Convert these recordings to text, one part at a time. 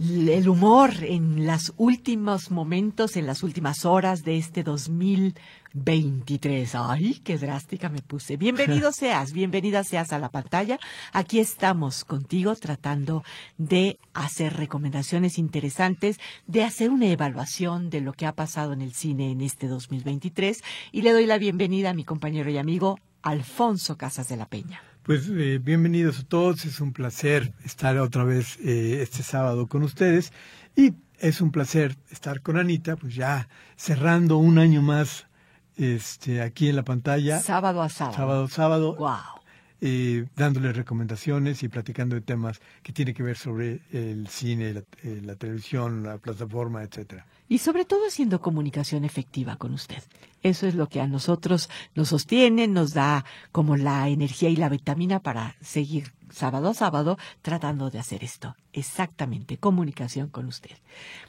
el humor en los últimos momentos, en las últimas horas de este 2023. Ay, qué drástica me puse. Bienvenido seas, bienvenida seas a la pantalla. Aquí estamos contigo tratando de hacer recomendaciones interesantes, de hacer una evaluación de lo que ha pasado en el cine en este 2023 y le doy la bienvenida a mi compañero y amigo Alfonso Casas de la Peña. Pues eh, bienvenidos a todos, es un placer estar otra vez eh, este sábado con ustedes y es un placer estar con Anita, pues ya cerrando un año más este, aquí en la pantalla. Sábado a sábado. Sábado a sábado. Wow. Eh, dándole recomendaciones y platicando de temas que tienen que ver sobre el cine, la, eh, la televisión, la plataforma, etcétera. Y sobre todo haciendo comunicación efectiva con usted. Eso es lo que a nosotros nos sostiene, nos da como la energía y la vitamina para seguir sábado a sábado tratando de hacer esto. Exactamente, comunicación con usted.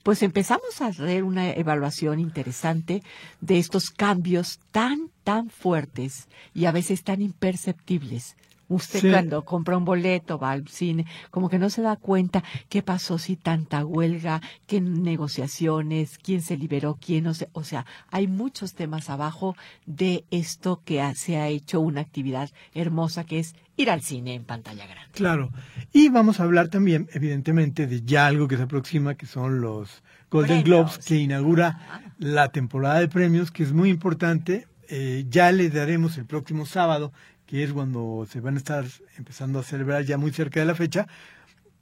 Pues empezamos a hacer una evaluación interesante de estos cambios tan, tan fuertes y a veces tan imperceptibles Usted Sí. cuando compra un boleto, va al cine, como que no se da cuenta qué pasó si tanta huelga, qué negociaciones, quién se liberó, quién no se, o sea, hay muchos temas abajo de esto que ha- se ha hecho una actividad hermosa que es ir al cine en pantalla grande. Claro. Y vamos a hablar también, evidentemente, de ya algo que se aproxima, que son los Golden. Globes, que inaugura la temporada de premios, que es muy importante. Eh, ya le daremos el próximo sábado, que es cuando se van a estar empezando a celebrar ya muy cerca de la fecha,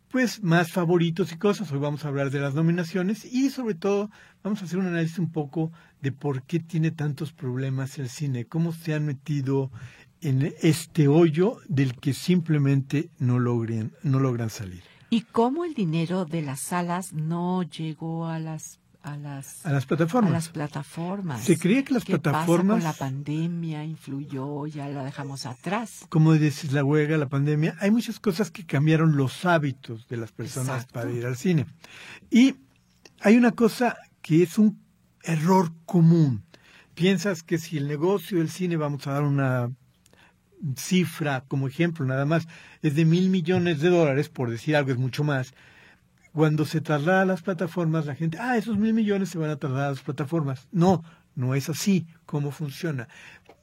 pues más favoritos y cosas. Hoy vamos a hablar de las nominaciones y sobre todo vamos a hacer un análisis un poco de por qué tiene tantos problemas el cine, cómo se han metido en este hoyo del que simplemente no logren, no logran salir. Y cómo el dinero de las salas no llegó a las a las A las plataformas. a las plataformas. Se creía que las ¿Qué pasa plataformas- con la pandemia influyó, ya la dejamos atrás. Como dices, la huelga, la pandemia, hay muchas cosas que cambiaron los hábitos de las personas Exacto. para ir al cine. Y hay una cosa que es un error común. Piensas que si el negocio del cine, vamos a dar una cifra como ejemplo nada más, es de mil millones de dólares, por decir algo es mucho más. Cuando se traslada a las plataformas, la gente, ah, esos mil millones se van a trasladar a las plataformas. No, no es así cómo funciona.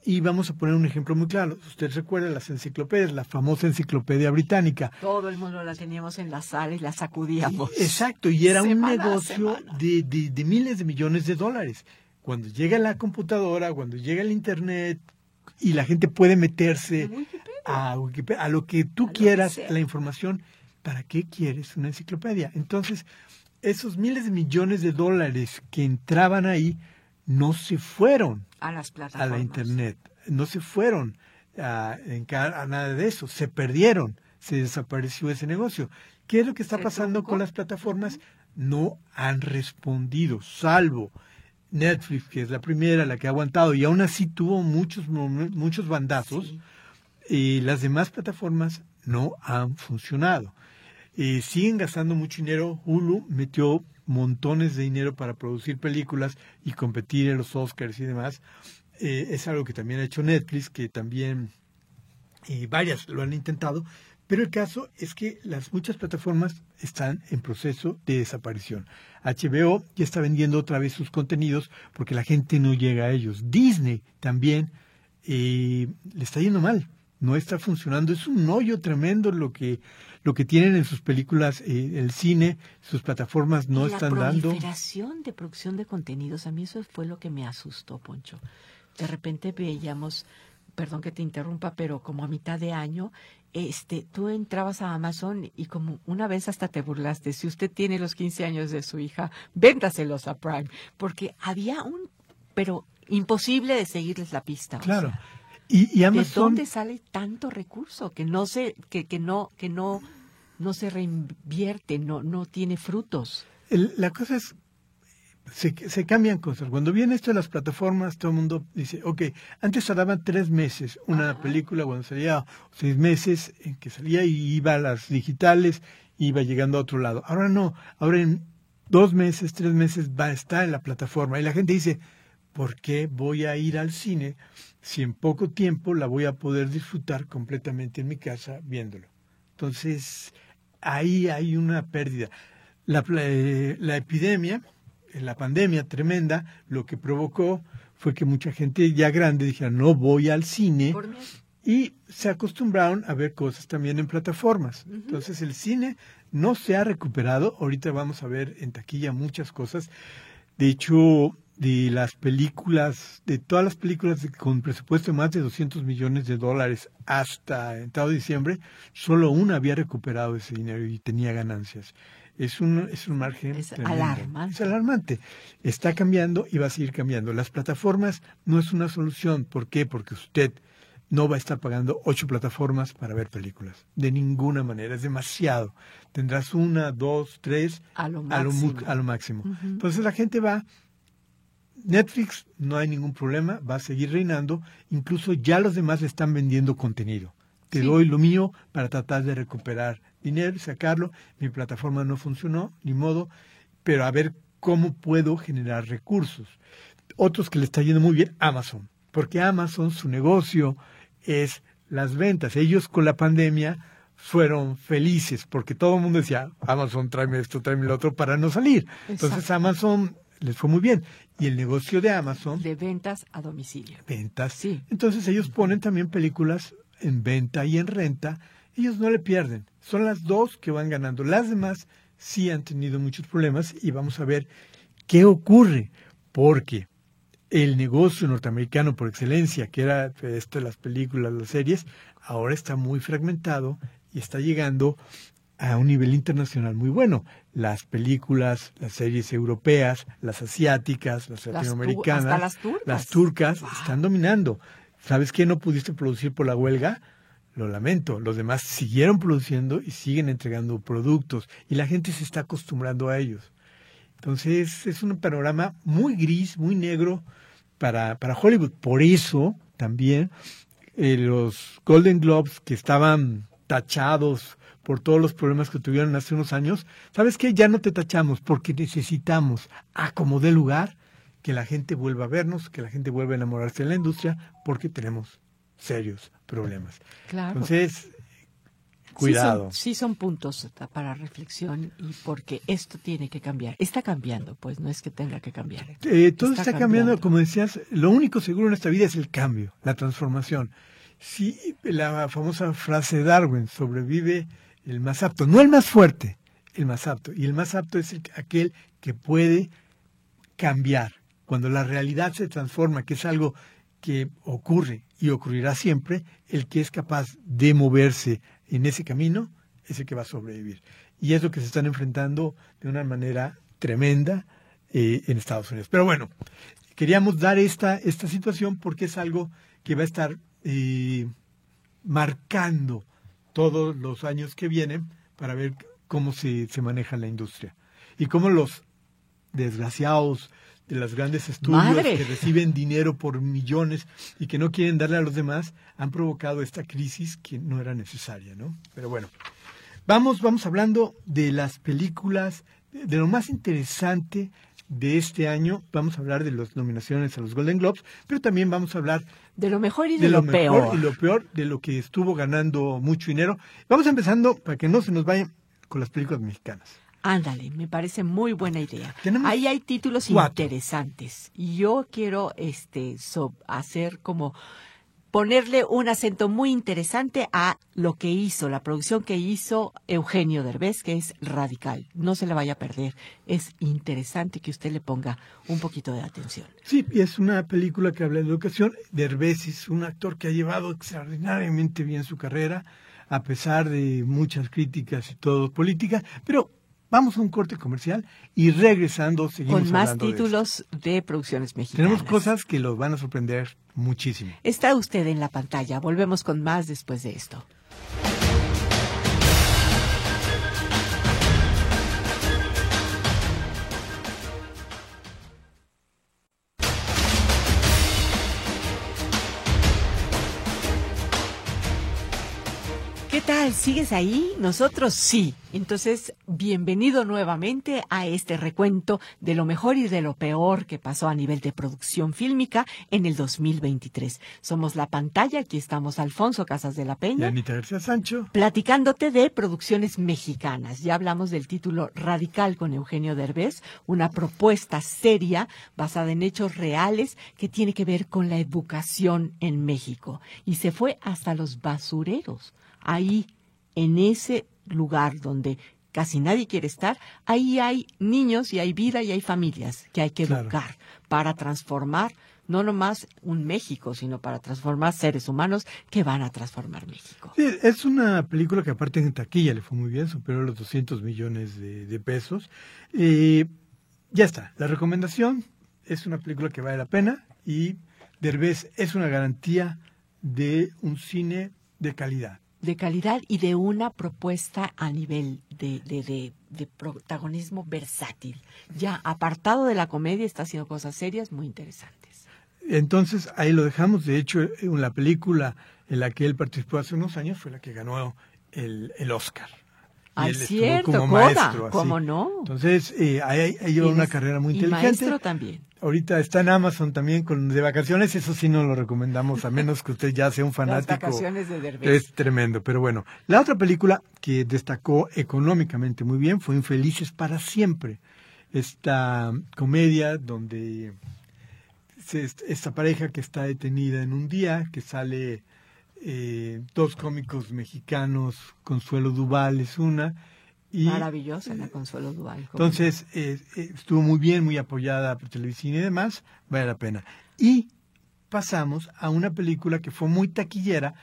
Y vamos a poner un ejemplo muy claro. Usted recuerda las enciclopedias, la famosa enciclopedia británica. Todo el mundo la teníamos en la sala y la sacudíamos. Exacto, y era un Semana negocio de, de- de miles de millones de dólares. Cuando llega la computadora, cuando llega el Internet y la gente puede meterse Wikipedia. a, Wikipedia, a lo que tú A lo que quieras, la información, ¿para qué quieres una enciclopedia? Entonces, esos miles de millones de dólares que entraban ahí no se fueron A las a plataformas. la Internet, no se fueron a, a nada de eso, se perdieron, se desapareció ese negocio. ¿Qué es lo que está pasando truncó. con las plataformas? No han respondido, salvo Netflix, que es la primera, la que ha aguantado, y aún así tuvo muchos, muchos bandazos, Sí. y las demás plataformas no han funcionado. Eh, siguen gastando mucho dinero. Hulu metió montones de dinero para producir películas y competir en los Oscars y demás. Eh, es algo que también ha hecho Netflix, que también y varias lo han intentado. Pero el caso es que las muchas plataformas están en proceso de desaparición. HBO ya está vendiendo otra vez sus contenidos porque la gente no llega a ellos. Disney también eh, le está yendo mal, no está funcionando. Es un hoyo tremendo lo que lo que tienen en sus películas, eh, el cine, sus plataformas no están la dando. proliferación de producción de contenidos, a mí eso fue lo que me asustó, Poncho. De repente veíamos, perdón que te interrumpa, pero como a mitad de año, este, tú entrabas a Amazon y como una vez hasta te burlaste, si usted tiene los 15 años de su hija, véndaselos a Prime, porque había un, pero imposible de seguirles la pista. o Claro. sea, Y, y ¿De Amazon, dónde sale tanto recurso que no se, que, que no, que no, no se reinvierte, no, no tiene frutos? el- la cosa es, se, se, cambian cosas. Cuando viene esto de las plataformas, todo el mundo dice, ok, antes tardaban tres meses una película, cuando salía seis meses en que salía y iba a las digitales, iba llegando a otro lado. Ahora no, ahora en dos meses, tres meses va a estar en la plataforma. Y la gente dice, ¿por qué voy a ir al cine si en poco tiempo la voy a poder disfrutar completamente en mi casa viéndolo? Entonces, ahí hay una pérdida. La, la epidemia la pandemia tremenda, lo que provocó fue que mucha gente ya grande dijera, no voy al cine. Y se acostumbraron a ver cosas también en plataformas. Entonces el cine no se ha recuperado. Ahorita vamos a ver en taquilla muchas cosas. De hecho, de las películas, de todas las películas con presupuesto de más de 200 millones de dólares hasta entrado diciembre, solo una había recuperado ese dinero y tenía ganancias es un, es un margen. Es alarmante. Es alarmante. Está cambiando y va a seguir cambiando. Las plataformas no es una solución. ¿Por qué? Porque usted no va a estar pagando ocho plataformas para ver películas. De ninguna manera. Es demasiado. Tendrás una, dos, tres. A lo máximo. A lo, máximo. Entonces la gente va. Netflix no hay ningún problema, va a seguir reinando. Incluso ya los demás le están vendiendo contenido. Te doy lo mío para tratar de recuperar dinero y sacarlo. Mi plataforma no funcionó, ni modo, pero a ver cómo puedo generar recursos. Otros que le está yendo muy bien, Amazon, porque Amazon, su negocio es las ventas. Ellos con la pandemia fueron felices porque todo el mundo decía, Amazon, tráeme esto, tráeme lo otro para no salir. Entonces Amazon les fue muy bien. Y el negocio de Amazon... De ventas a domicilio. Ventas. Sí. Entonces ellos ponen también películas en venta y en renta ellos no le pierden. Son las dos que van ganando. Las demás sí han tenido muchos problemas y vamos a ver qué ocurre. Porque el negocio norteamericano por excelencia, que era esto, las películas, las series, ahora está muy fragmentado y está llegando a un nivel internacional muy bueno. Las películas, las series europeas, las asiáticas, las latinoamericanas, las, turcas, están dominando. ¿Sabes qué no pudiste producir por la huelga? lo lamento, los demás siguieron produciendo y siguen entregando productos y la gente se está acostumbrando a ellos. Entonces es un panorama muy gris, muy negro para, para Hollywood. Por eso también eh, los Golden Globes que estaban tachados por todos los problemas que tuvieron hace unos años, ¿sabes qué? Ya no te tachamos porque necesitamos, a como de lugar, que la gente vuelva a vernos, que la gente vuelva a enamorarse de la industria, porque tenemos serios problemas. Claro. Entonces, cuidado. Sí son, puntos para reflexión y porque esto tiene que cambiar. Está cambiando, pues no es que tenga que cambiar. Eh, todo está, cambiando. como decías, lo único seguro en esta vida es el cambio, la transformación. Sí, la famosa frase de Darwin, sobrevive el más apto, no el más fuerte, el más apto. Y el más apto es aquel que puede cambiar. Cuando la realidad se transforma, que es algo que ocurre y ocurrirá siempre, el que es capaz de moverse en ese camino es el que va a sobrevivir. Y es lo que se están enfrentando de una manera tremenda eh, en Estados Unidos. Pero bueno, queríamos dar esta, esta situación porque es algo que va a estar eh, marcando todos los años que vienen para ver cómo se, se maneja la industria y cómo los desgraciados de los grandes estudios que reciben dinero por millones y que no quieren darle a los demás han provocado esta crisis que no era necesaria, ¿no? Pero bueno, vamos, vamos hablando de las películas, de lo más interesante de este año. Vamos a hablar de las nominaciones a los Golden Globes, pero también vamos a hablar de lo mejor y de, lo, peor. y lo peor de lo que estuvo ganando mucho dinero. Vamos empezando para que no se nos vayan con las películas mexicanas. Ándale, me parece muy buena idea. Ahí hay títulos interesantes. Y yo quiero este hacer como ponerle un acento muy interesante a lo que hizo, la producción que hizo Eugenio Derbez, que es radical. No se la vaya a perder. Es interesante que usted le ponga un poquito de atención. Sí, es una película que habla de educación. Derbez es un actor que ha llevado extraordinariamente bien su carrera, a pesar de muchas críticas y todo política, pero Vamos a un corte comercial y regresando seguimos Con más títulos de, producciones mexicanas. Tenemos cosas que los van a sorprender muchísimo. Está usted en la pantalla. Volvemos con más después de esto. Tal? ¿Sigues ahí? Nosotros sí. Entonces, bienvenido nuevamente a este recuento de lo mejor y de lo peor que pasó a nivel de producción fílmica en el 2023. Somos la pantalla, aquí estamos Alfonso Casas de la Peña. Y Anita García Sancho. Platicándote de producciones mexicanas. Ya hablamos del título Radical con Eugenio Derbez, una propuesta seria basada en hechos reales que tiene que ver con la educación en México. Y se fue hasta los basureros. Ahí, en ese lugar donde casi nadie quiere estar, ahí hay niños y hay vida y hay familias que hay que Claro. educar para transformar no nomás un México, sino para transformar seres humanos que van a transformar México. Sí, es una película que aparte en taquilla le fue muy bien, superó los 200 millones de, de pesos. Eh, ya está, la recomendación es una película que vale la pena y Derbez es una garantía de un cine de calidad. De calidad y de una propuesta a nivel de, de, protagonismo versátil. Ya apartado de la comedia, está haciendo cosas serias muy interesantes. Entonces ahí lo dejamos. De hecho, en la película en la que él participó hace unos años fue la que ganó el, el Oscar. Y Ay, él cierto, como maestro, así. ¿cómo no? Entonces, eh, ahí, ahí lleva Y una carrera muy y inteligente. maestro también. Ahorita está en Amazon también con de vacaciones, eso sí no lo recomendamos, a menos que usted ya sea un Las fanático. vacaciones de Derbez. Es tremendo, pero bueno. La otra película que destacó económicamente muy bien fue Infelices para siempre. Esta comedia donde esta pareja que está detenida en un día, que sale eh, dos cómicos mexicanos, Consuelo Duval es una, y Maravillosa la Consuelo Duval. ¿cómo entonces, eh, eh, estuvo muy bien, muy apoyada por televisión y demás, vale la pena. Y pasamos a una película que fue muy taquillera,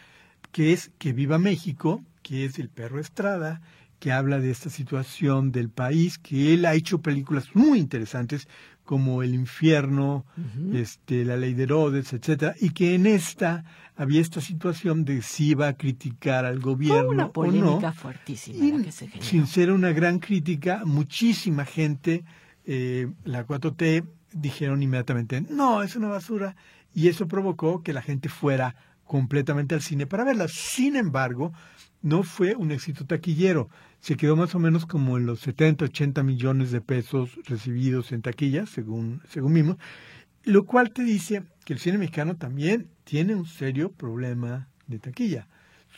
que es Que Viva México, que es El Perro Estrada, que habla de esta situación del país, que él ha hecho películas muy interesantes como El Infierno, este, La Ley de Herodes, etcétera, y que en esta había esta situación de si iba a criticar al gobierno una o polémica no. fuertísima Y la que se generó. sin ser una gran crítica, muchísima gente, eh, la 4T, dijeron inmediatamente, no, es una basura. Y eso provocó que la gente fuera completamente al cine para verla. Sin embargo, no fue un éxito taquillero. Se quedó más o menos como en los 70, 80 millones de pesos recibidos en taquillas, según, según vimos. Lo cual te dice que el cine mexicano también tiene un serio problema de taquilla.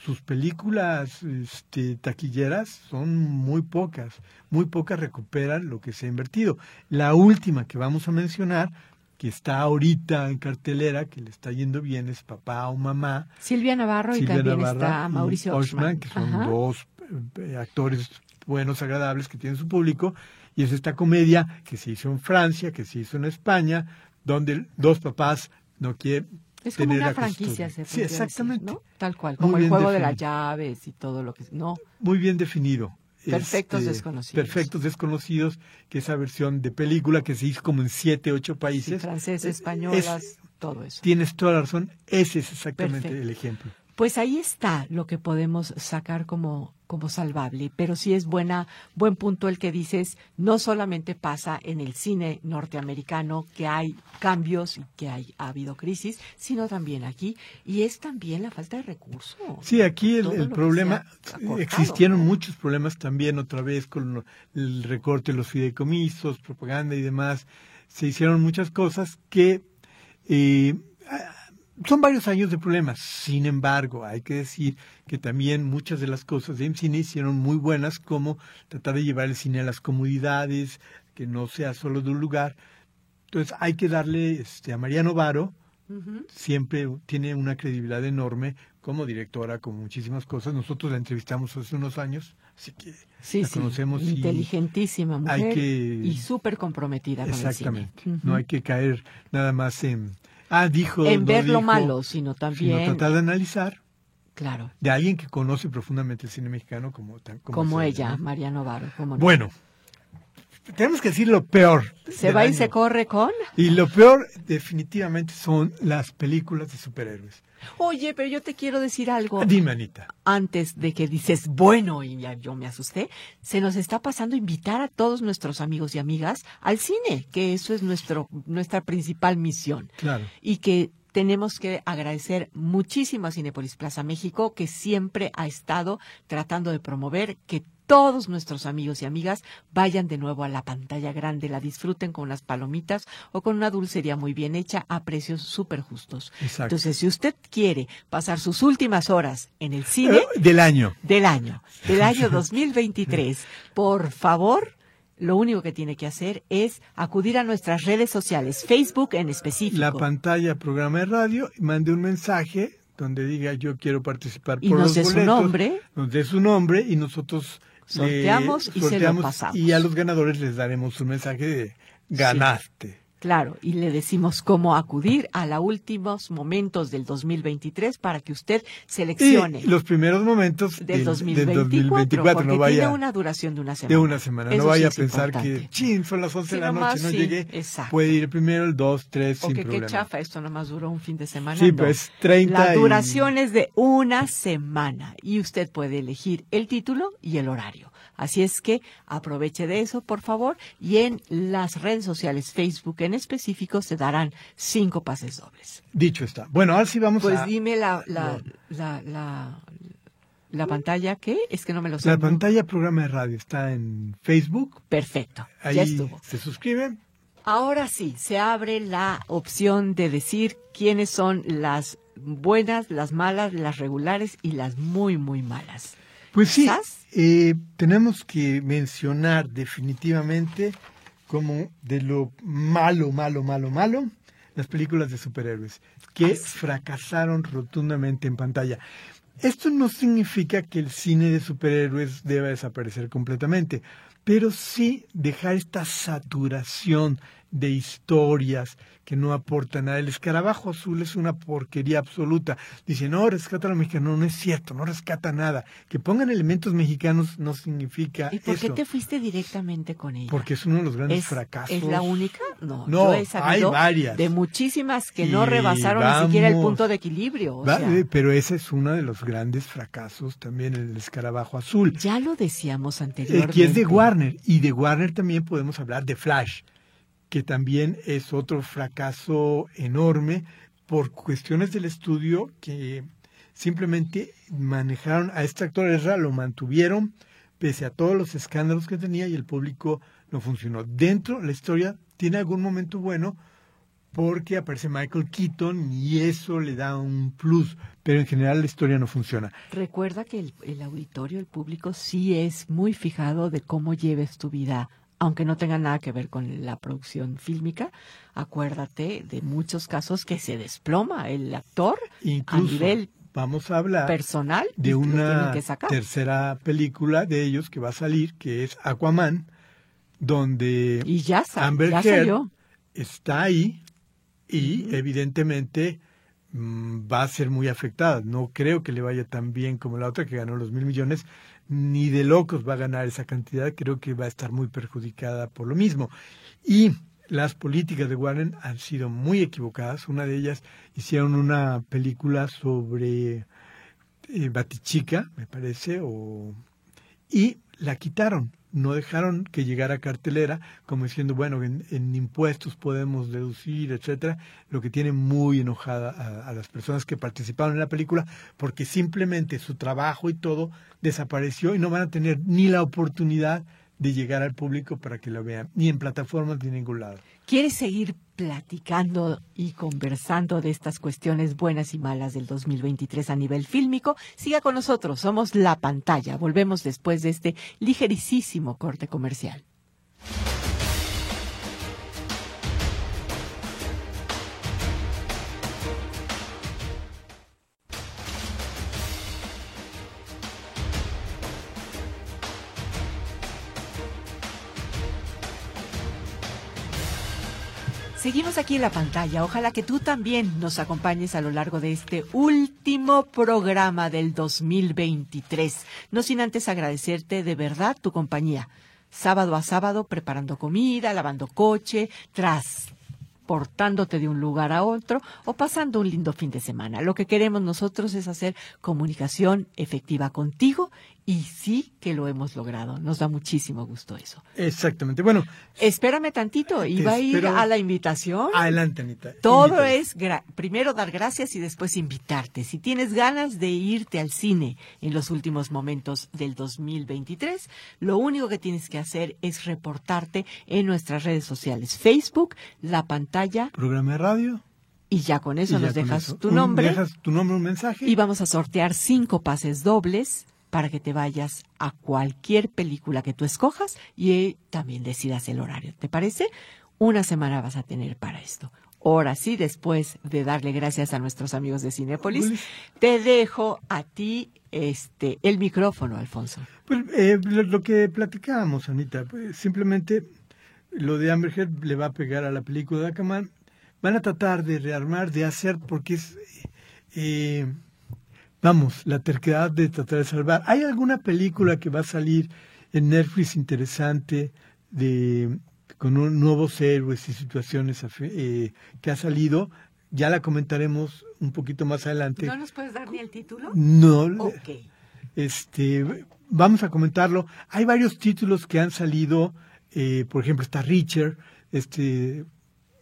Sus películas este, taquilleras son muy pocas, muy pocas recuperan lo que se ha invertido. La última que vamos a mencionar, que está ahorita en cartelera, que le está yendo bien, es Papá o Mamá. Silvia Navarro y también Navarra está Mauricio Oshman, Oshman. que son Ajá. dos actores buenos, agradables que tienen su público, y es esta comedia que se hizo en Francia, que se hizo en España, donde dos papás no quieren Es como una franquicia, se Sí, decir, exactamente. ¿no? Tal cual, como el juego de las llaves y todo lo que... No, Muy bien definido. Perfectos Este, desconocidos. Perfectos desconocidos, que esa versión de película que se hizo como en siete, ocho sí, países. franceses, es- españolas, todo eso. Tienes toda la razón, ese es exactamente Perfecto. el ejemplo. Pues ahí está lo que podemos sacar como, como salvable, pero sí es buena, buen punto el que dices, no solamente pasa en el cine norteamericano que hay cambios y que hay, ha habido crisis, sino también aquí, y es también la falta de recursos. Sí, aquí el, problema, acortado, existieron ¿no? muchos problemas también otra vez con el recorte de los fideicomisos, propaganda y demás. Se hicieron muchas cosas que eh, son varios años de problemas. Sin embargo, hay que decir que también muchas de las cosas de cine hicieron muy buenas, como tratar de llevar el cine a las comunidades, que no sea solo de un lugar. Entonces hay que darle este, a Mariano Varo, siempre tiene una credibilidad enorme como directora, como muchísimas cosas. Nosotros la entrevistamos hace unos años, así que Sí, la sí, conocemos y inteligentísima hay mujer que- y súper comprometida exactamente. con el cine. No hay que caer nada más en ah dijo, en no ver lo malo, sino sino también, tratar de analizar claro, de alguien que conoce profundamente el cine mexicano como tan- como, es ella, ¿no? María Novaro. como Bueno, tenemos que decir lo peor. Se va y se corre con. Y lo peor definitivamente son las películas de superhéroes. Oye, pero yo te quiero decir algo. Dime, Anita. Antes de que dices, bueno, y ya yo me asusté, se nos está pasando invitar a todos nuestros amigos y amigas al cine, que eso es nuestro, nuestra principal misión. Claro. Y que tenemos que agradecer muchísimo a Cinepolis Plaza México, que siempre ha estado tratando de promover que todos nuestros amigos y amigas vayan de nuevo a la pantalla grande, la disfruten con unas palomitas o con una dulcería muy bien hecha a precios súper justos. Entonces, si usted quiere pasar sus últimas horas en el cine... Eh, del año. Del año. Del año 2023. Por favor, lo único que tiene que hacer es acudir a nuestras redes sociales, Facebook en específico. La pantalla, programa de radio, mande un mensaje donde diga yo quiero participar y nos dé su nombre. Nos dé su nombre y nosotros sorteamos y se lo pasamos. Y a los ganadores les daremos un mensaje de ganaste. Claro, y le decimos cómo acudir a los últimos momentos del 2023 para que usted seleccione. los primeros momentos del, 2024, porque no vaya, tiene una duración de una semana. De una semana, no vaya a pensar que, chin, son las 11 de la noche, no llegué. Puede ir primero el 2, 3, sin que qué chafa, esto nomás duró un fin de semana. Sí, pues 30 La duración es de una semana y usted puede elegir el título y el horario. Así es que aproveche de eso, por favor, y en las redes sociales, Facebook en específico, se darán cinco pases dobles. Dicho está. Bueno, ahora sí vamos pues a... Pues dime la, la, la, la, pantalla, ¿qué? Es que no me lo sé. La pantalla programa de radio está en Facebook. Perfecto, Ahí ya estuvo. se suscriben. Ahora sí, se abre la opción de decir quiénes son las buenas, las malas, las regulares y las muy, muy malas. Pues sí, eh, tenemos que mencionar definitivamente como de lo malo, malo, malo, malo, las películas de superhéroes, que fracasaron rotundamente en pantalla. Esto no significa que el cine de superhéroes deba desaparecer completamente, pero sí dejar esta saturación de historias que no aportan nada. El escarabajo azul es una porquería absoluta. Dice, no, rescata a los mexicanos. No, es cierto, no rescata nada. Que pongan elementos mexicanos no significa ¿Y por qué te fuiste directamente con ella? Porque es uno de los grandes fracasos. ¿Es la única? No, no he hay varias. De muchísimas que no rebasaron ni siquiera el punto de equilibrio. Pero ese es uno de los grandes fracasos también, el escarabajo azul. Ya lo decíamos anteriormente. que es de Warner. Y de Warner también podemos hablar de Flash que también es otro fracaso enorme por cuestiones del estudio que simplemente manejaron a este actor Ezra, lo mantuvieron pese a todos los escándalos que tenía y el público no funcionó. Dentro la historia tiene algún momento bueno porque aparece Michael Keaton y eso le da un plus, pero en general la historia no funciona. Recuerda que el, el auditorio, el público sí es muy fijado de cómo lleves tu vida aunque no tenga nada que ver con la producción fílmica, acuérdate de muchos casos que se desploma el actor a nivel vamos a hablar personal de una tercera película de ellos que va a salir, que es Aquaman, donde y ya, Amber Heard está ahí y evidentemente va a ser muy afectada. No creo que le vaya tan bien como la otra que ganó los mil millones, ni de locos va a ganar esa cantidad, creo que va a estar muy perjudicada por lo mismo. Y las políticas de Warren han sido muy equivocadas. Una de ellas hicieron una película sobre eh, Batichica, me parece, o... y la quitaron no dejaron que llegara cartelera, como diciendo, bueno, en, impuestos podemos deducir, etcétera, lo que tiene muy enojada a, a, las personas que participaron en la película, porque simplemente su trabajo y todo desapareció y no van a tener ni la oportunidad de llegar al público para que lo vean, ni en plataformas ni en ningún lado. ¿Quieres seguir platicando y conversando de estas cuestiones buenas y malas del 2023 a nivel fílmico? Siga con nosotros, somos La Pantalla. Volvemos después de este ligerísimo corte comercial. Seguimos aquí en la pantalla. Ojalá que tú también nos acompañes a lo largo de este último programa del 2023. No sin antes agradecerte de verdad tu compañía. Sábado a sábado preparando comida, lavando coche, tras transportándote de un lugar a otro o pasando un lindo fin de semana. Lo que queremos nosotros es hacer comunicación efectiva contigo y sí que lo hemos logrado. Nos da muchísimo gusto eso. Exactamente. Bueno. Espérame tantito. Iba a ir a la invitación. Adelante, Anita. Todo es primero dar gracias y después invitarte. Si tienes ganas de irte al cine en los últimos momentos del 2023, lo único que tienes que hacer es reportarte en nuestras redes sociales. Facebook, la pantalla. Programa de radio. Y ya con eso nos dejas tu nombre. Dejas tu nombre, un mensaje. Y vamos a sortear cinco pases dobles para que te vayas a cualquier película que tú escojas y también decidas el horario. ¿Te parece? Una semana vas a tener para esto. Ahora sí, después de darle gracias a nuestros amigos de Cinepolis, te dejo a ti este el micrófono, Alfonso. Pues eh, lo, que platicábamos, Anita, pues, simplemente lo de Amber Heard le va a pegar a la película de Aquaman. Van a tratar de rearmar, de hacer, porque es eh, vamos, la terquedad de tratar de salvar. ¿Hay alguna película que va a salir en Netflix interesante de con un, nuevos héroes y situaciones eh, que ha salido? Ya la comentaremos un poquito más adelante. ¿No nos puedes dar ni el título? No. Okay. Este, vamos a comentarlo. Hay varios títulos que han salido. Eh, por ejemplo, está Richard, este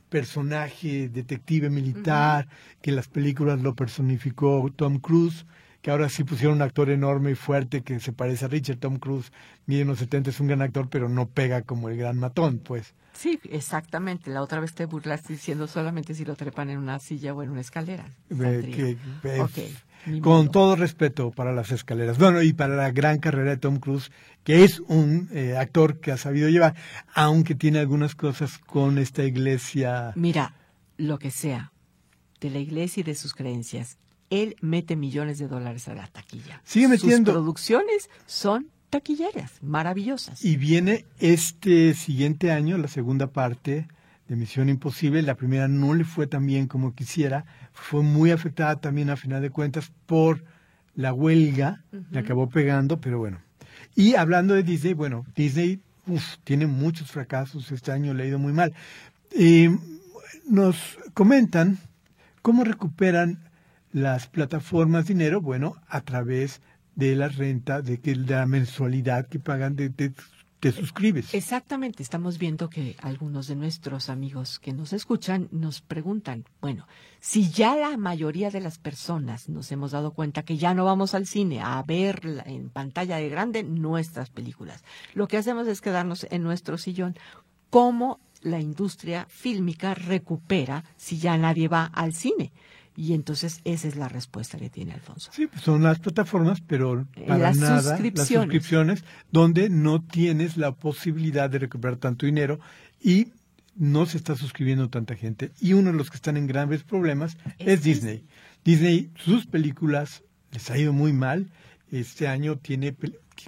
personaje detective militar, que en las películas lo personificó Tom Cruise, que ahora sí pusieron un actor enorme y fuerte que se parece a Richard Tom Cruise, mide unos 70, es un gran actor, pero no pega como el gran matón, pues. Sí, exactamente. La otra vez te burlaste diciendo solamente si lo trepan en una silla o en una escalera. que, con todo respeto para las escaleras. Bueno, y para la gran carrera de Tom Cruise, que es un eh, actor que ha sabido llevar, aunque tiene algunas cosas con esta iglesia. Mira, lo que sea, de la iglesia y de sus creencias, él mete millones de dólares a la taquilla. Sigue metiendo. Sus producciones son taquilleras, maravillosas. Y viene este siguiente año la segunda parte de Misión Imposible. La primera no le fue tan bien como quisiera. Fue muy afectada también a final de cuentas por la huelga. Le acabó pegando, pero bueno. Y hablando de Disney, bueno, Disney tiene muchos fracasos. Este año le ha ido muy mal. nos comentan cómo recuperan las plataformas dinero, bueno, a través de la renta, de, que, de la mensualidad que pagan de, te suscribes. Exactamente, estamos viendo que algunos de nuestros amigos que nos escuchan nos preguntan, bueno, si ya la mayoría de las personas nos hemos dado cuenta que ya no vamos al cine a ver en pantalla de grande nuestras películas, lo que hacemos es quedarnos en nuestro sillón. ¿Cómo la industria fílmica recupera si ya nadie va al cine? Y entonces esa es la respuesta que tiene Alfonso. Sí, pues son las plataformas, pero para nada las suscripciones, donde no tienes la posibilidad de recuperar tanto dinero y no se está suscribiendo tanta gente. Y uno de los que están en grandes problemas es, Disney. Disney, sus películas les ha ido muy mal. Este año tiene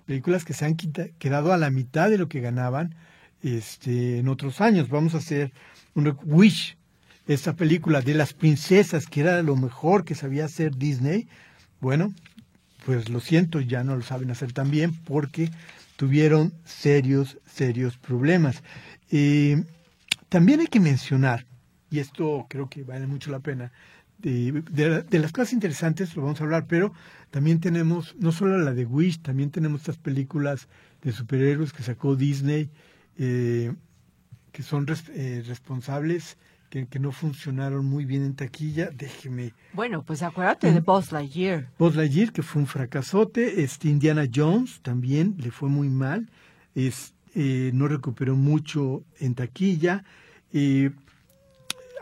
películas que se han quedado a la mitad de lo que ganaban este, en otros años. Vamos a hacer un Wish esta película de las princesas, que era lo mejor que sabía hacer Disney, bueno, pues lo siento, ya no lo saben hacer tan bien porque tuvieron serios, serios problemas. también hay que mencionar, y esto creo que vale mucho la pena, de, las cosas interesantes lo vamos a hablar, pero también tenemos, no solo la de Wish, también tenemos estas películas de superhéroes que sacó Disney, eh, que son eh, responsables que, no funcionaron muy bien en taquilla, déjeme. Bueno, pues acuérdate de Buzz Lightyear. Buzz Lightyear, que fue un fracasote. Este Indiana Jones también le fue muy mal. Es, eh, no recuperó mucho en taquilla. Eh,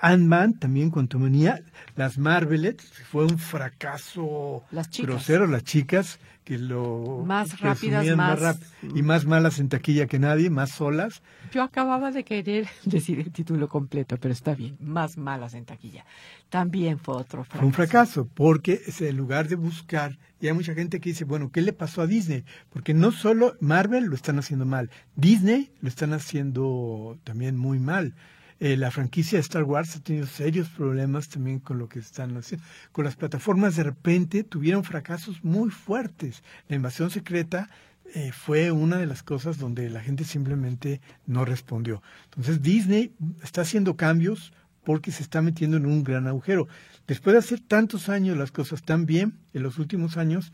Ant-Man también cuando venía, las Marvelets, fue un fracaso las grosero, las chicas que lo más rápidas, más, y más malas en taquilla que nadie, más solas. Yo acababa de querer decir el título completo, pero está bien, más malas en taquilla. También fue otro fracaso. Fue un fracaso, porque en lugar de buscar, y hay mucha gente que dice, bueno, ¿qué le pasó a Disney? Porque no solo Marvel lo están haciendo mal, Disney lo están haciendo también muy mal. Eh, la franquicia de Star Wars ha tenido serios problemas también con lo que están haciendo. Con las plataformas de repente tuvieron fracasos muy fuertes. La invasión secreta eh, fue una de las cosas donde la gente simplemente no respondió. Entonces Disney está haciendo cambios porque se está metiendo en un gran agujero. Después de hacer tantos años las cosas tan bien, en los últimos años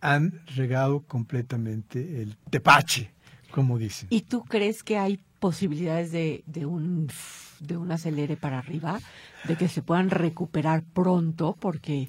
han regado completamente el tepache, como dicen. ¿Y tú crees que hay posibilidades de, de un de un acelere para arriba, de que se puedan recuperar pronto, porque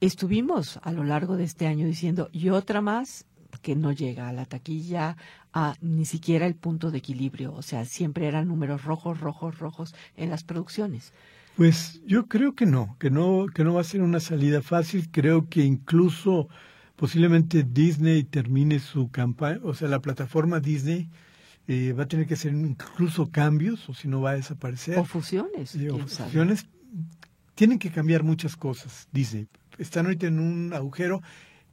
estuvimos a lo largo de este año diciendo, y otra más que no llega a la taquilla, a ni siquiera el punto de equilibrio, o sea, siempre eran números rojos, rojos, rojos en las producciones. Pues yo creo que no, que no, que no va a ser una salida fácil. Creo que incluso posiblemente Disney termine su campaña, o sea, la plataforma Disney eh, va a tener que hacer incluso cambios, o si no va a desaparecer. O fusiones. o fusiones. Tienen que cambiar muchas cosas, Disney. Están ahorita en un agujero.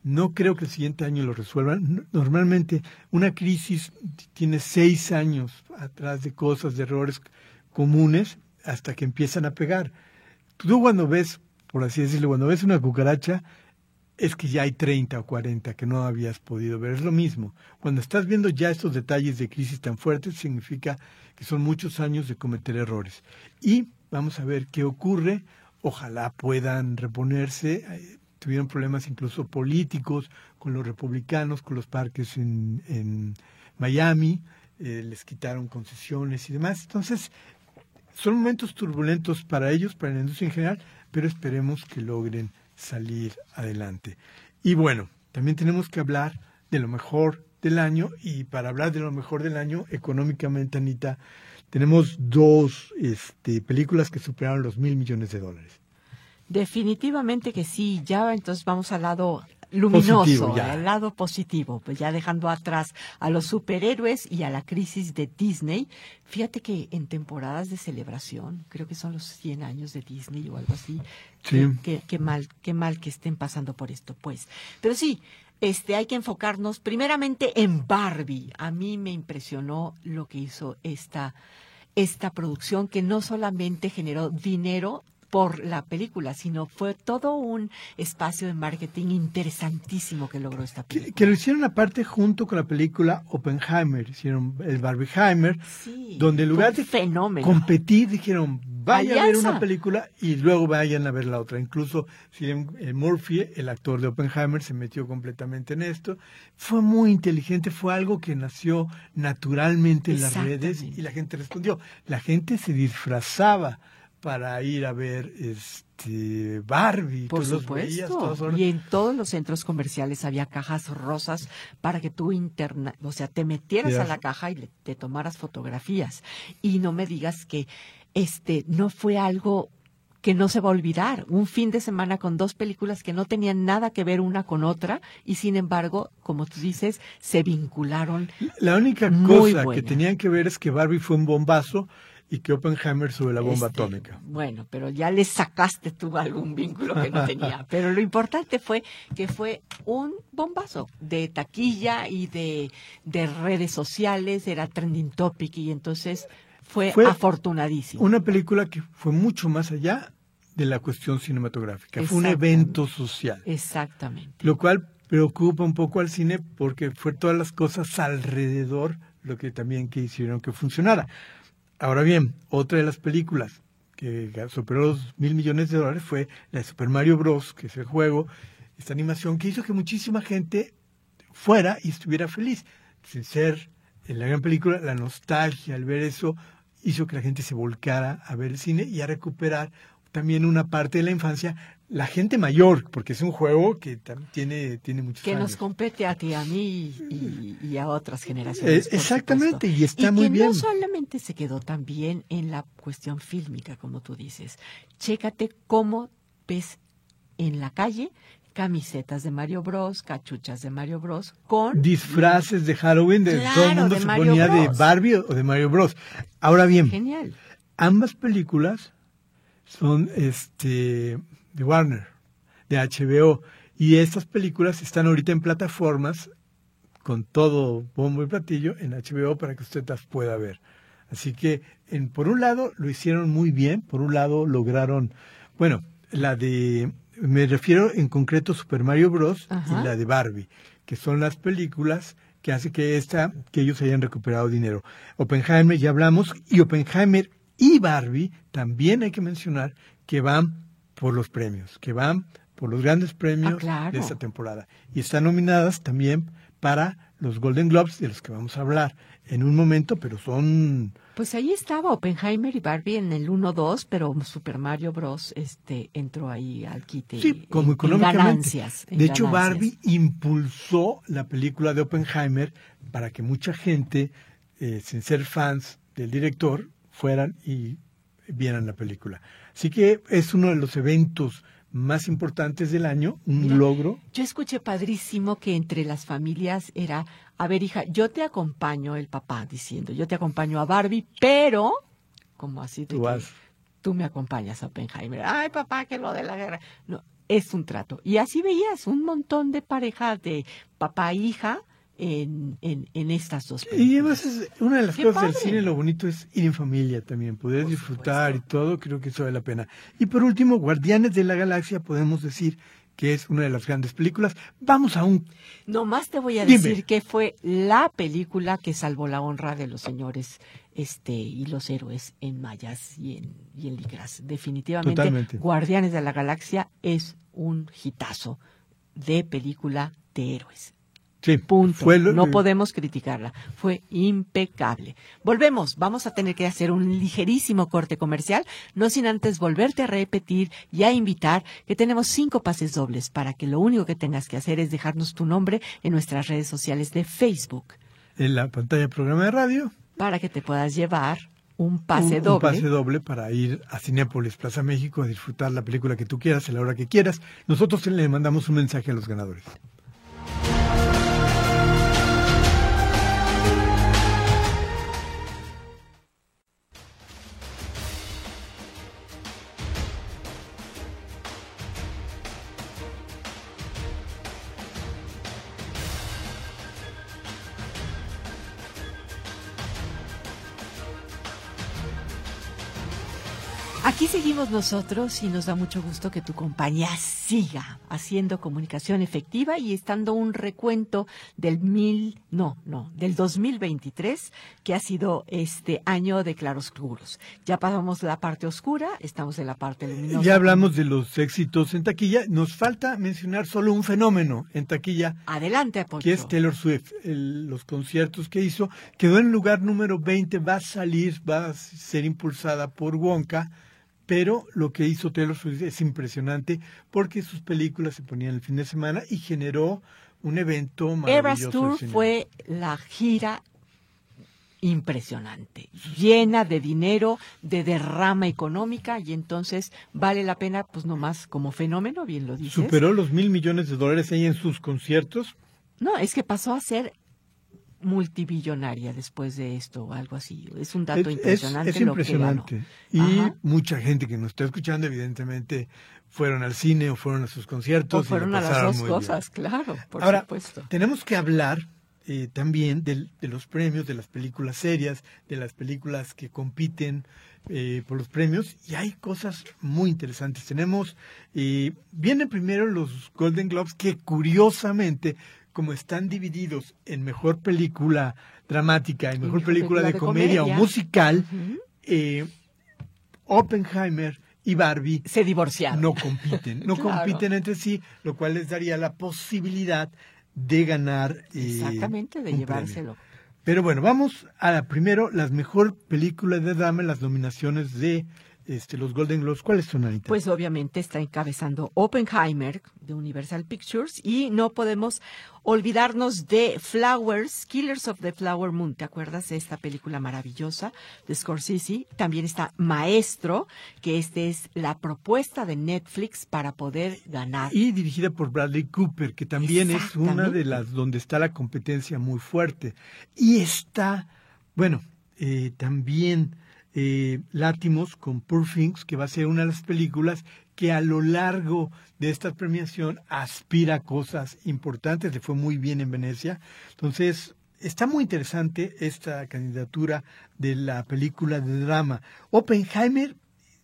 No creo que el siguiente año lo resuelvan. Normalmente una crisis tiene seis años atrás de cosas, de errores comunes, hasta que empiezan a pegar. Tú cuando ves, por así decirlo, cuando ves una cucaracha, es que ya hay 30 o 40 que no habías podido ver. Es lo mismo. Cuando estás viendo ya estos detalles de crisis tan fuertes, significa que son muchos años de cometer errores. Y vamos a ver qué ocurre. Ojalá puedan reponerse. Eh, tuvieron problemas incluso políticos con los republicanos, con los parques en, Miami. Eh, les quitaron concesiones y demás. Entonces, son momentos turbulentos para ellos, para la industria en general, pero esperemos que logren salir adelante. Y bueno, también tenemos que hablar de lo mejor del año y para hablar de lo mejor del año económicamente, Anita, tenemos dos este, películas que superaron los mil millones de dólares. Definitivamente que sí, ya entonces vamos al lado luminoso, al lado positivo, pues ya dejando atrás a los superhéroes y a la crisis de Disney. Fíjate que en temporadas de celebración, creo que son los 100 años de Disney o algo así, sí. qué mal, qué mal que estén pasando por esto, pues. Pero sí, este, hay que enfocarnos primeramente en Barbie. A mí me impresionó lo que hizo esta, esta producción que no solamente generó dinero, por la película, sino fue todo un espacio de marketing interesantísimo que logró esta película. Que, lo hicieron aparte junto con la película Oppenheimer, hicieron el Barbieheimer, donde en lugar de competir dijeron, vayan a ver una película y luego vayan a ver la otra. Incluso eh, Murphy, el actor de Oppenheimer, se metió completamente en esto. Fue muy inteligente, fue algo que nació naturalmente en las redes y la gente respondió. La gente se disfrazaba para ir a ver este Barbie. Por supuesto. y en todos los centros comerciales había cajas rosas para que tú interna, o sea, te metieras a la caja y te tomaras fotografías. Y no me digas que este no fue algo que no se va a olvidar. Un fin de semana con dos películas que no tenían nada que ver una con otra y sin embargo, como tú dices, se vincularon. La única cosa que tenían que ver es que Barbie fue un bombazo y que Oppenheimer sobre la bomba este, atómica. Bueno, pero ya le sacaste tú algún vínculo que no tenía. pero lo importante fue que fue un bombazo de taquilla y de, de redes sociales, era trending topic y entonces fue, afortunadísimo. Una película que fue mucho más allá de la cuestión cinematográfica, fue un evento social. Exactamente. Lo cual preocupa un poco al cine porque fue todas las cosas alrededor lo que también que hicieron que funcionara. Ahora bien, otra de las películas que superó los mil millones de dólares fue la de Super Mario Bros., que es el juego, esta animación que hizo que muchísima gente fuera y estuviera feliz. Sin ser en la gran película, la nostalgia al ver eso hizo que la gente se volcara a ver el cine y a recuperar también una parte de la infancia la gente mayor, porque es un juego que tiene, tiene muchos que nos compete a ti, a mí y, a otras generaciones. Eh, exactamente, y está muy bien. No solamente se quedó también en la cuestión fílmica, como tú dices. Chécate cómo ves en la calle camisetas de Mario Bros, cachuchas de Mario Bros, con disfraces de Halloween de todo el mundo se ponía de Barbie o de Mario Bros. Ahora bien, Genial. ambas películas son este de Warner, de HBO. Y estas películas están ahorita en plataformas con todo bombo y platillo en HBO para que usted las pueda ver. Así que, en, por un lado, lo hicieron muy bien, por un lado, lograron, bueno, la de, me refiero en concreto Super Mario Bros. y la de Barbie, que son las películas que hace que esta, que ellos hayan recuperado dinero. Oppenheimer ya hablamos, y Oppenheimer y Barbie también hay que mencionar que van por los premios, que van por los grandes premios Ah, de esta temporada. Y están nominadas también para los Golden Globes, de los que vamos a hablar en un momento, pero son... Pues ahí estaba Oppenheimer y Barbie en el 1-2, pero Super Mario Bros. este entró ahí al quite. Sí, como en- en económicamente. ganancias, en de hecho. Barbie impulsó la película de Oppenheimer para que mucha gente, eh, sin ser fans del director, fueran y vieran la película. Así que es uno de los eventos más importantes del año, un Mira. logro. Yo escuché padrísimo que entre las familias era, a ver hija, yo te acompaño, el papá diciendo, yo te acompaño a Barbie, pero, como así Tú que tú me acompañas a Oppenheimer. Ay, papá, que lo de la guerra. No, es un trato. Y así veías un montón de parejas de papá e hija en, en, en estas dos Y películas. además es una de las Qué cosas del cine, lo bonito es ir en familia también, poder Por disfrutar supuesto. y todo, creo que eso vale la pena. Y por último, Guardianes de la Galaxia, podemos decir que es una de las grandes películas. Vamos a un Nomás te voy a Dime. decir que fue la película que salvó la honra de los señores este y los héroes en mayas y en, y en licras. Definitivamente, Totalmente. Guardianes de la Galaxia es un hitazo de película de héroes. Sí, Punto. fue lo- no podemos criticarla. Fue impecable. Volvemos. Vamos a tener que hacer un ligerísimo corte comercial, no sin antes volverte a repetir y a invitar que tenemos cinco pases dobles para que lo único que tengas que hacer es dejarnos tu nombre en nuestras redes sociales de Facebook en la pantalla del programa de radio. para que te puedas llevar un pase un, doble. Un pase doble para ir a Cinépolis Plaza México a disfrutar la película que tú quieras, a la hora que quieras. Nosotros le mandamos un mensaje a los ganadores. Seguimos nosotros y nos da mucho gusto que tu compañía siga haciendo comunicación efectiva y estando un recuento del mil, no, no, del 2023, que ha sido este año de claroscuros. Ya pasamos la parte oscura, estamos en la parte luminosa. Ya hablamos de los éxitos en taquilla. Nos falta mencionar solo un fenómeno en taquilla, Adelante, Apoyo. que es Taylor Swift. El- los conciertos que hizo. Quedó en lugar número 20, va a salir, va a ser impulsada por Wonka. Pero lo que hizo Taylor Swift es impresionante porque sus películas se ponían el fin de semana y generó un evento Eras maravilloso. Tour del cine. fue la gira impresionante, llena de dinero, de derrama económica y entonces vale la pena, pues nomás como fenómeno, bien lo dices. Superó los mil millones de dólares ahí en sus conciertos. No, es que pasó a ser multibillonaria después de esto o algo así. Es un dato Es- es, impresionante. es lo que impresionante. Y Ajá. mucha gente que nos está escuchando, evidentemente, fueron al cine o fueron a sus conciertos. O y fueron a las dos bien. cosas, claro, por Ahora, supuesto. tenemos que hablar eh, también del- de, los premios, de las películas serias, de las películas que compiten eh, por los premios, y hay cosas muy interesantes. Tenemos, eh, vienen primero los Golden Globes, que curiosamente, como están divididos en mejor película dramática y mejor película de, película de comedia, comedia. o musical, eh, Oppenheimer y Barbie Se divorciaron. no compiten, no Claro. compiten entre sí, lo cual les daría la posibilidad de ganar. eh, Exactamente, de llevárselo. premio. Pero bueno, vamos a la primero, las mejor películas de drama, las nominaciones de este, los Golden Globes. ¿Cuáles son, Anita? Pues obviamente está encabezando Oppenheimer de Universal Pictures y no podemos olvidarnos de Flowers, Killers of the Flower Moon. ¿Te acuerdas de esta película maravillosa de Scorsese? También está Maestro, que esta es la propuesta de Netflix para poder ganar. y dirigida por Bradley Cooper, que también es una de las donde está la competencia muy fuerte. Y está, bueno, eh, también eh, Látimos con Poor Things, que va a ser una de las películas que a lo largo de esta premiación aspira a cosas importantes, le fue muy bien en Venecia. Entonces, está muy interesante esta candidatura de la película de drama. Oppenheimer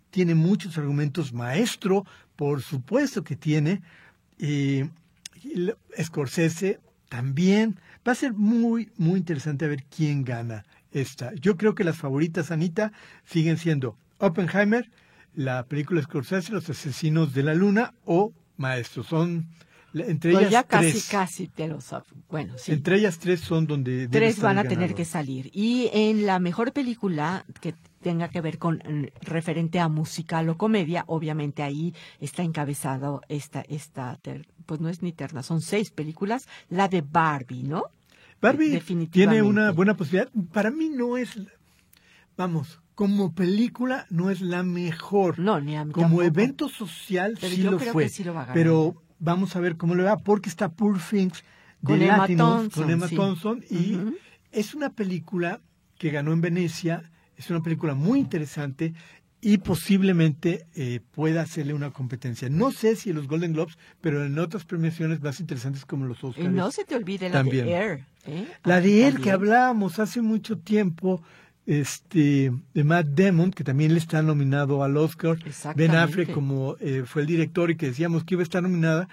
tiene muchos argumentos maestro, por supuesto que tiene. Eh, Scorsese también. Va a ser muy, muy interesante ver quién gana esta. Yo creo que las favoritas, Anita, siguen siendo Oppenheimer, la película Scorsese, Los Asesinos de la Luna o Maestro. Son entre Pues ellas ya casi, tres. casi sab- Bueno, sí. Entre ellas tres son donde Tres van a tener que salir. Y en la mejor película que tenga que ver con mm, referente a musical o comedia, obviamente ahí está encabezado esta, esta, pues no es ni terna, son seis películas, la de Barbie, ¿no? Barbie tiene una buena posibilidad. Para mí no es, vamos, como película no es la mejor. No, ni a mí como tampoco. evento social Pero sí yo lo creo fue. que sí lo va a ganar. pero vamos a ver cómo le va, porque está Poor Things de Con Emma Latinos, Thompson, con Emma sí. Thompson, y es una película que ganó en Venecia, es una película muy interesante y posiblemente eh, pueda hacerle una competencia. No sé si en los Golden Globes, pero en otras premiaciones más interesantes como los Y Oscars. no se te olvide la También. de Air. ¿eh? La de él que hablábamos hace mucho tiempo, este, de Matt Damon, que también le está nominado al Oscar. Ben. Affleck como eh, fue el director y que decíamos que iba a estar nominada.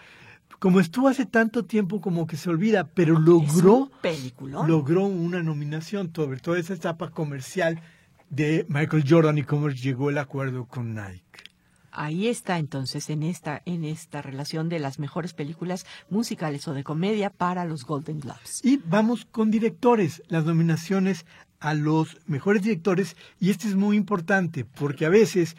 Como estuvo hace tanto tiempo como que se olvida, pero logró, un logró una nominación sobre toda esa etapa comercial de Michael Jordan y cómo llegó el acuerdo con Nike. Ahí está entonces en esta en esta relación de las mejores películas musicales o de comedia para los Golden Globes. Y vamos con directores, las nominaciones a los mejores directores. Y este es muy importante porque a veces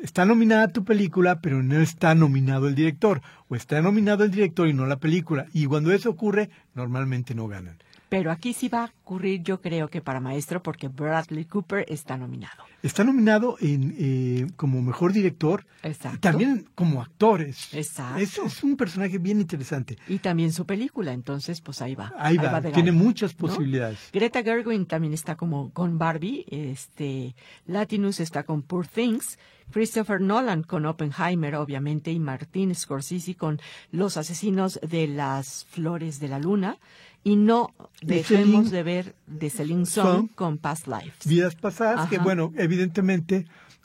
está nominada tu película, pero no está nominado el director. O está nominado el director y no la película. Y cuando eso ocurre, normalmente no ganan. Pero aquí sí va a ocurrir, yo creo que para maestro, porque Bradley Cooper está nominado. Está nominado en, eh, como mejor director Exacto. y también como actores. Exacto. Es, es un personaje bien interesante. Y también su película, entonces pues ahí va. Ahí va, tiene muchas ¿no? posibilidades. Greta Gerwig también está como con Barbie, este Latinus está con Poor Things, Christopher Nolan con Oppenheimer, obviamente, y Martin Scorsese con Los asesinos de las flores de la luna, y no De dejemos Celine- de ver de Celine Song Song. con Past Lives. vidas pasadas, que bueno, evidentemente,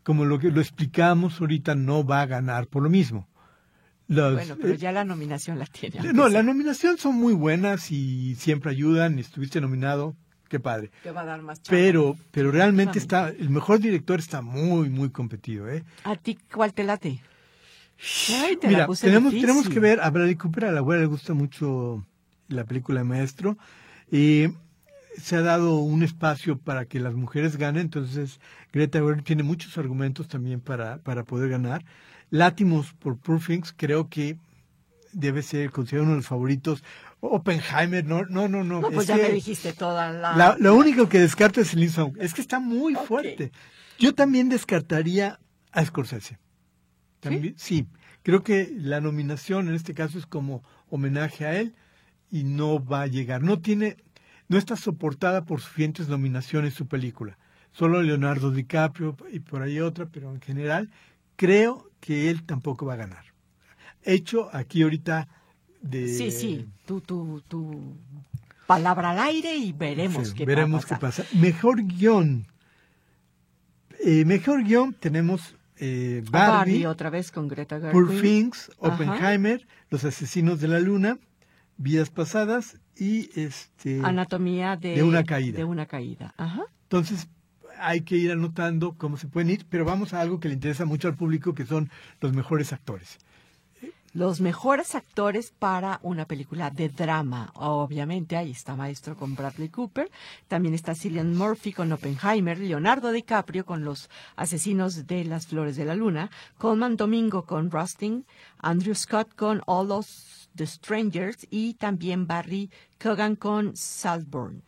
como lo que lo explicamos ahorita, no va a ganar por lo mismo. Los- Bueno, pero ya la nominación la tiene. no, sea, la nominación son muy buenas y siempre ayudan, estuviste nominado, qué padre. que va a dar más chamba. Pero, pero realmente está, el mejor director está muy, muy competido, ¿eh? ¿A ti cuál te late? Ay, te la Mira, puse tenemos, difícil. tenemos que ver, a Bradley Cooper, a la abuela le gusta mucho la película de Maestro. Y se ha dado un espacio para que las mujeres ganen, entonces Greta Gerwig tiene muchos argumentos también para, para poder ganar. Látimos por Poor Things creo que debe ser considerado uno de los favoritos. Oppenheimer, no, no, no, no. No, pues es ya que me dijiste toda la... la- lo único que descarto es Celine Song. Es que está muy fuerte. Yo también descartaría a Scorsese. También, ¿Sí? creo que la nominación en este caso es como homenaje a él y no va a llegar. No tiene, no está soportada por suficientes nominaciones su película. Solo Leonardo DiCaprio y por ahí otra, pero en general creo que él tampoco va a ganar. Hecho aquí ahorita de... Sí, sí, tu, tu, tu palabra al aire y veremos Sí, qué veremos va a qué pasa. Mejor guion. Eh, mejor guion tenemos eh, Barbie, otra vez con Greta Gerwig. Poor Things, Ajá. Oppenheimer, Los Asesinos de la Luna, Vidas Pasadas y este. Anatomía de, de una caída. De una caída. Ajá. Entonces hay que ir anotando cómo se pueden ir, pero vamos a algo que le interesa mucho al público, que son los mejores actores. Los mejores actores para una película de drama. Obviamente, ahí está Maestro con Bradley Cooper. También está Cillian Murphy con Oppenheimer. Leonardo DiCaprio con Los Asesinos de las Flores de la Luna. Coleman Domingo con Rusting. Andrew Scott con All of the Strangers. Y también Barry Cogan con Saltburn.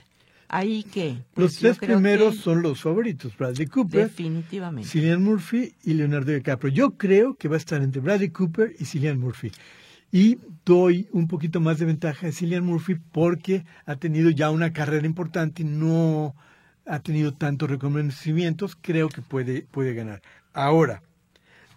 Ahí que. Los pues tres primeros que son los favoritos, Bradley Cooper, Definitivamente. Cillian Murphy y Leonardo DiCaprio. Yo creo que va a estar entre Bradley Cooper y Cillian Murphy. Y doy un poquito más de ventaja a Cillian Murphy porque ha tenido ya una carrera importante y no ha tenido tantos reconocimientos. Creo que puede, puede ganar. Ahora,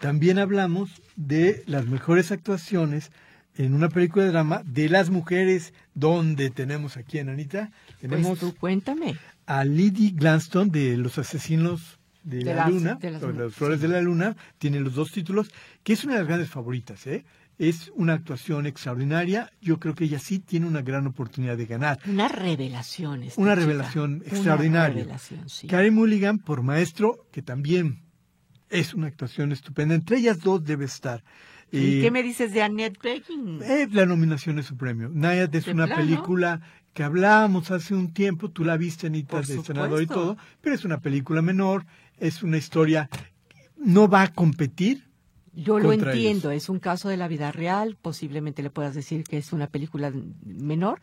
también hablamos de las mejores actuaciones en una película de drama de las mujeres, donde tenemos aquí en Anita, tenemos Pues tú cuéntame. a Lily Glanston de Los Asesinos de, De la las- Luna, de las- o Las Flores sí. de la Luna, tiene los dos títulos, que es una de las grandes favoritas. ¿eh? es una actuación extraordinaria. Yo creo que ella sí tiene una gran oportunidad de ganar. Una revelación. esta Una chica. revelación Una extraordinaria. revelación, sí. Carey Mulligan por maestro, que también es una actuación estupenda. Entre ellas dos debe estar. ¿Y qué me dices de Annette Bening? eh, la nominación es su premio. Nayad es ¿De una película que hablábamos hace un tiempo, tú la viste, Anita, Por de senador y supuesto. todo, pero es una película menor, es una historia, no va a competir. Yo lo entiendo, es un caso de la vida real, posiblemente le puedas decir que es una película menor,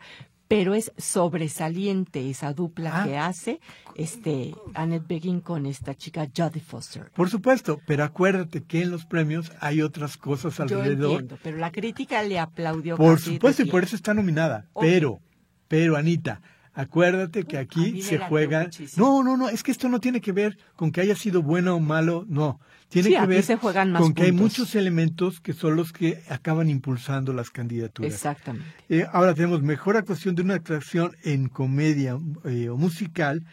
pero es sobresaliente esa dupla Ah. que hace este Annette Bening con esta chica Jodie Foster. Por supuesto, pero acuérdate que en los premios hay otras cosas Yo alrededor. entiendo, pero la crítica le aplaudió. Por supuesto, y por eso está nominada. Pero, pero Anita, acuérdate que aquí se juega. muchísimo. No, no, no, es que esto no tiene que ver con que haya sido bueno o malo, no. Tiene Sí, que ver se juegan más con que hay muchos elementos que son los que acaban impulsando las candidaturas. Exactamente. Eh, ahora tenemos mejor actuación de una actuación en comedia eh, o musical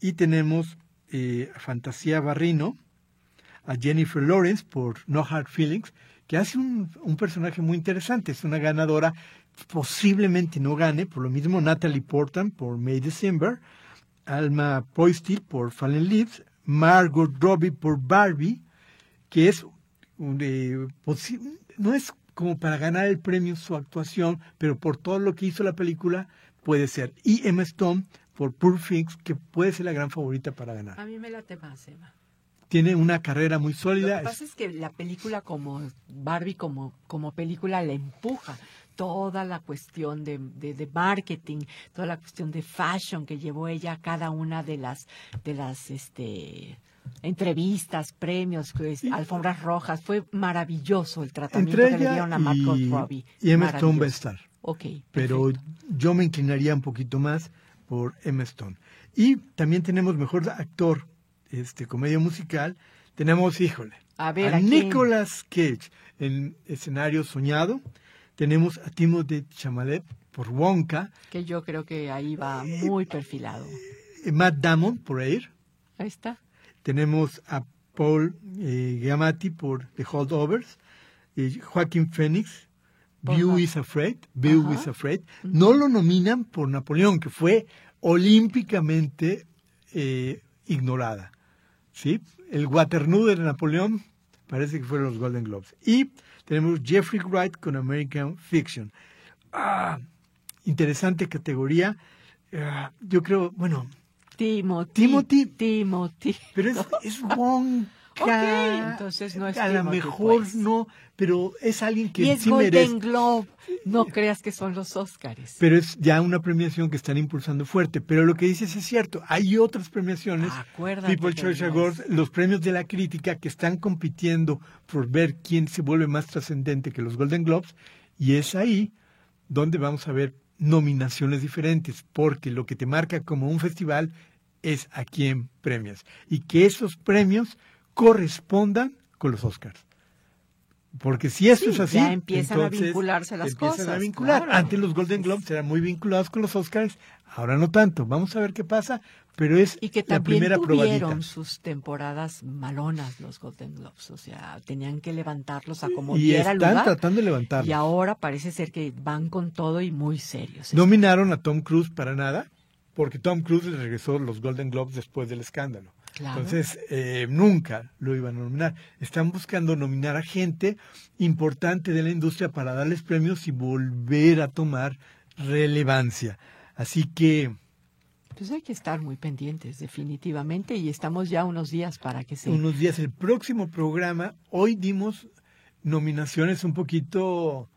y tenemos eh, a Fantasía Barrino, a Jennifer Lawrence por No Hard Feelings, que hace un, un personaje muy interesante, es una ganadora, posiblemente no gane, por lo mismo Natalie Portman por May December, Alma Poisty por Fallen Leaves, Margot Robbie por Barbie, que es eh, no es como para ganar el premio su actuación, pero por todo lo que hizo la película puede ser. Y Emma Stone por Poor Things, que puede ser la gran favorita para ganar. A mí me late más, Eva. Tiene una carrera muy Lo sólida. que pasa es que la película como Barbie como, como película le empuja toda la cuestión de, de, de marketing, toda la cuestión de fashion que llevó ella a cada una de las de las este entrevistas, premios, pues, alfombras rojas. Fue maravilloso el tratamiento que le dieron a Margot y, Robbie. y Emma Stone va a Maravilloso. estar. Ok, pero perfecto. yo me inclinaría un poquito más por Emma Stone. Y también tenemos mejor actor, este, comedia musical. Tenemos, híjole, A ver, a ¿a quién? Nicolas Cage en escenario soñado. Tenemos a Timothée Chalamet por Wonka, que yo creo que ahí va Eh, muy perfilado. eh, Matt Damon por Air. Ahí está. Tenemos a Paul eh, Giamatti por The Holdovers. Joaquín Phoenix, View is Afraid. View is Afraid. No lo nominan por Napoleón, que fue olímpicamente ignorada. ¿Sí? El Waterloo de Napoleón parece que fueron los Golden Globes. Y tenemos Jeffrey Wright con American Fiction. Ah, interesante categoría. Ah, yo creo, bueno, Timothy. Timothy. Timothy. pero es, es Wonka. Ok, entonces no es A lo mejor pues. no, pero es alguien que y es sí Golden merece. Globe. No creas que son los Óscares. Pero es ya una premiación que están impulsando fuerte. Pero lo que dices es cierto. Hay otras premiaciones. Acuérdate People Choice Awards, los premios de la crítica que están compitiendo por ver quién se vuelve más trascendente que los Golden Globes. Y es ahí donde vamos a ver nominaciones diferentes. Porque lo que te marca como un festival es a quién premias. Y que esos premios correspondan con los Oscars. Porque si Sí, es así, ya empiezan a entonces vincularse las empiezan a cosas, vincular. claro. Antes los Golden Globes eran muy vinculados con los Oscars, ahora no tanto. Vamos a ver qué pasa, pero es Y que la también primera tuvieron probadita. sus temporadas malonas los Golden Globes. O sea, tenían que levantarlos a como Y diera están lugar. tratando de levantarlos. Y ahora parece ser que van con todo y muy serios. Nominaron a Tom Cruise para nada, porque Tom Cruise le regresó los Golden Globes después del escándalo. Claro. Entonces, eh, nunca lo iban a nominar. Están buscando nominar a gente importante de la industria para darles premios y volver a tomar relevancia. Así que Pues hay que estar muy pendientes, definitivamente, y estamos ya unos días para que se... unos días el próximo programa, hoy dimos nominaciones un poquito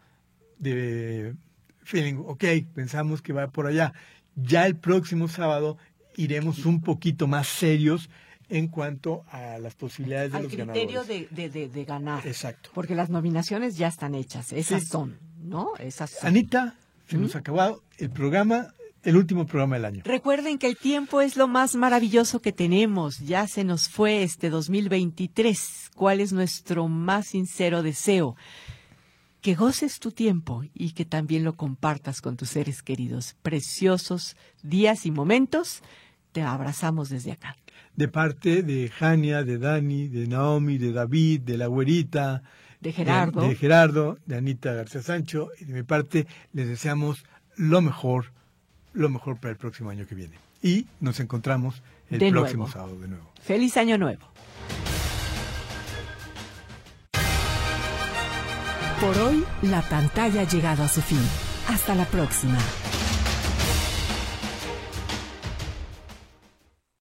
de feeling, ok, pensamos que va por allá. Ya el próximo sábado iremos un poquito más serios en cuanto a las posibilidades de al los criterio ganadores. de, de, de, de ganar. Exacto. Porque las nominaciones ya están hechas, esas Sí. son, ¿no? Esas son. Anita, se nos ha acabado el programa, el último programa del año. Recuerden que el tiempo es lo más maravilloso que tenemos. Ya se nos fue este 2023. ¿Cuál es nuestro más sincero deseo? Que goces tu tiempo y que también lo compartas con tus seres queridos. Preciosos días y momentos. Te abrazamos desde acá. De parte de Jania, de Dani, de Naomi, de David, de la güerita, De Gerardo. De, Gerardo, de Anita García Sancho y de mi parte les deseamos lo mejor, lo mejor para el próximo año que viene. Y nos encontramos el próximo sábado de nuevo. Feliz año nuevo. Por hoy, la pantalla ha llegado a su fin. Hasta la próxima.